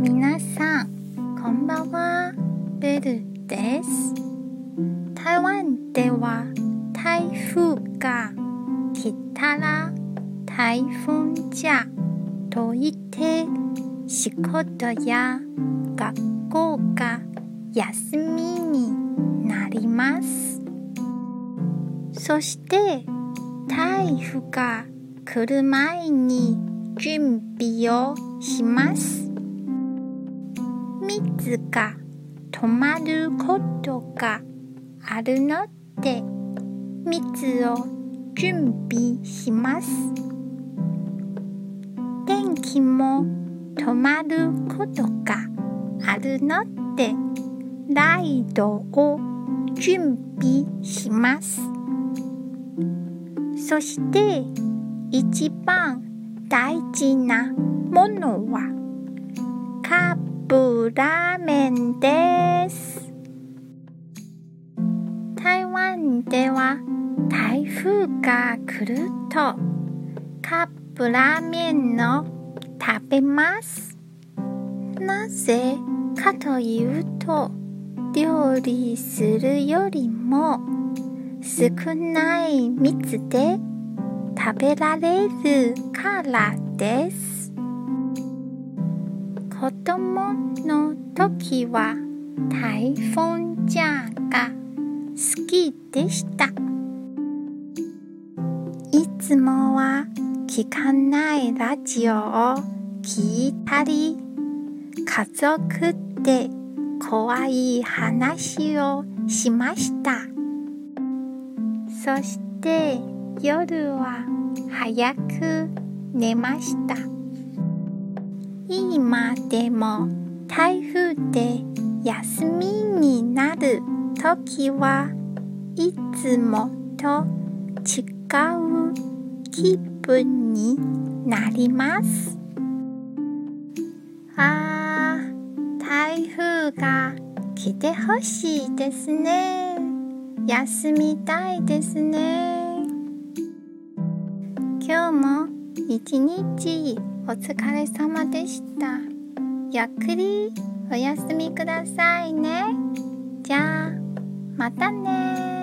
皆さん、こんばんは。ベルです。台湾では台風が来たら台風じゃと言って仕事や学校が休みになります。そして台風が来る前に準備をします。水が止まることがあるので水を準備します。電気も止まることがあるのでライトを準備します。そして一番大事なものはカップラーメンです。台湾では台風が来るとカップラーメンを食べます。なぜかというと料理するよりも少ない水で食べられるからです。子供の時は台風じゃが好きでした。いつもは聞かないラジオを聞いたり、家族で怖い話をしました。そして夜は早く寝ました。今でも台風で休みになる時はいつもと違う気分になります。あー、台風が来てほしいですね。休みたいですね。今日も一日お疲れ様でした。ゆっくりお休みくださいね。じゃあ、またね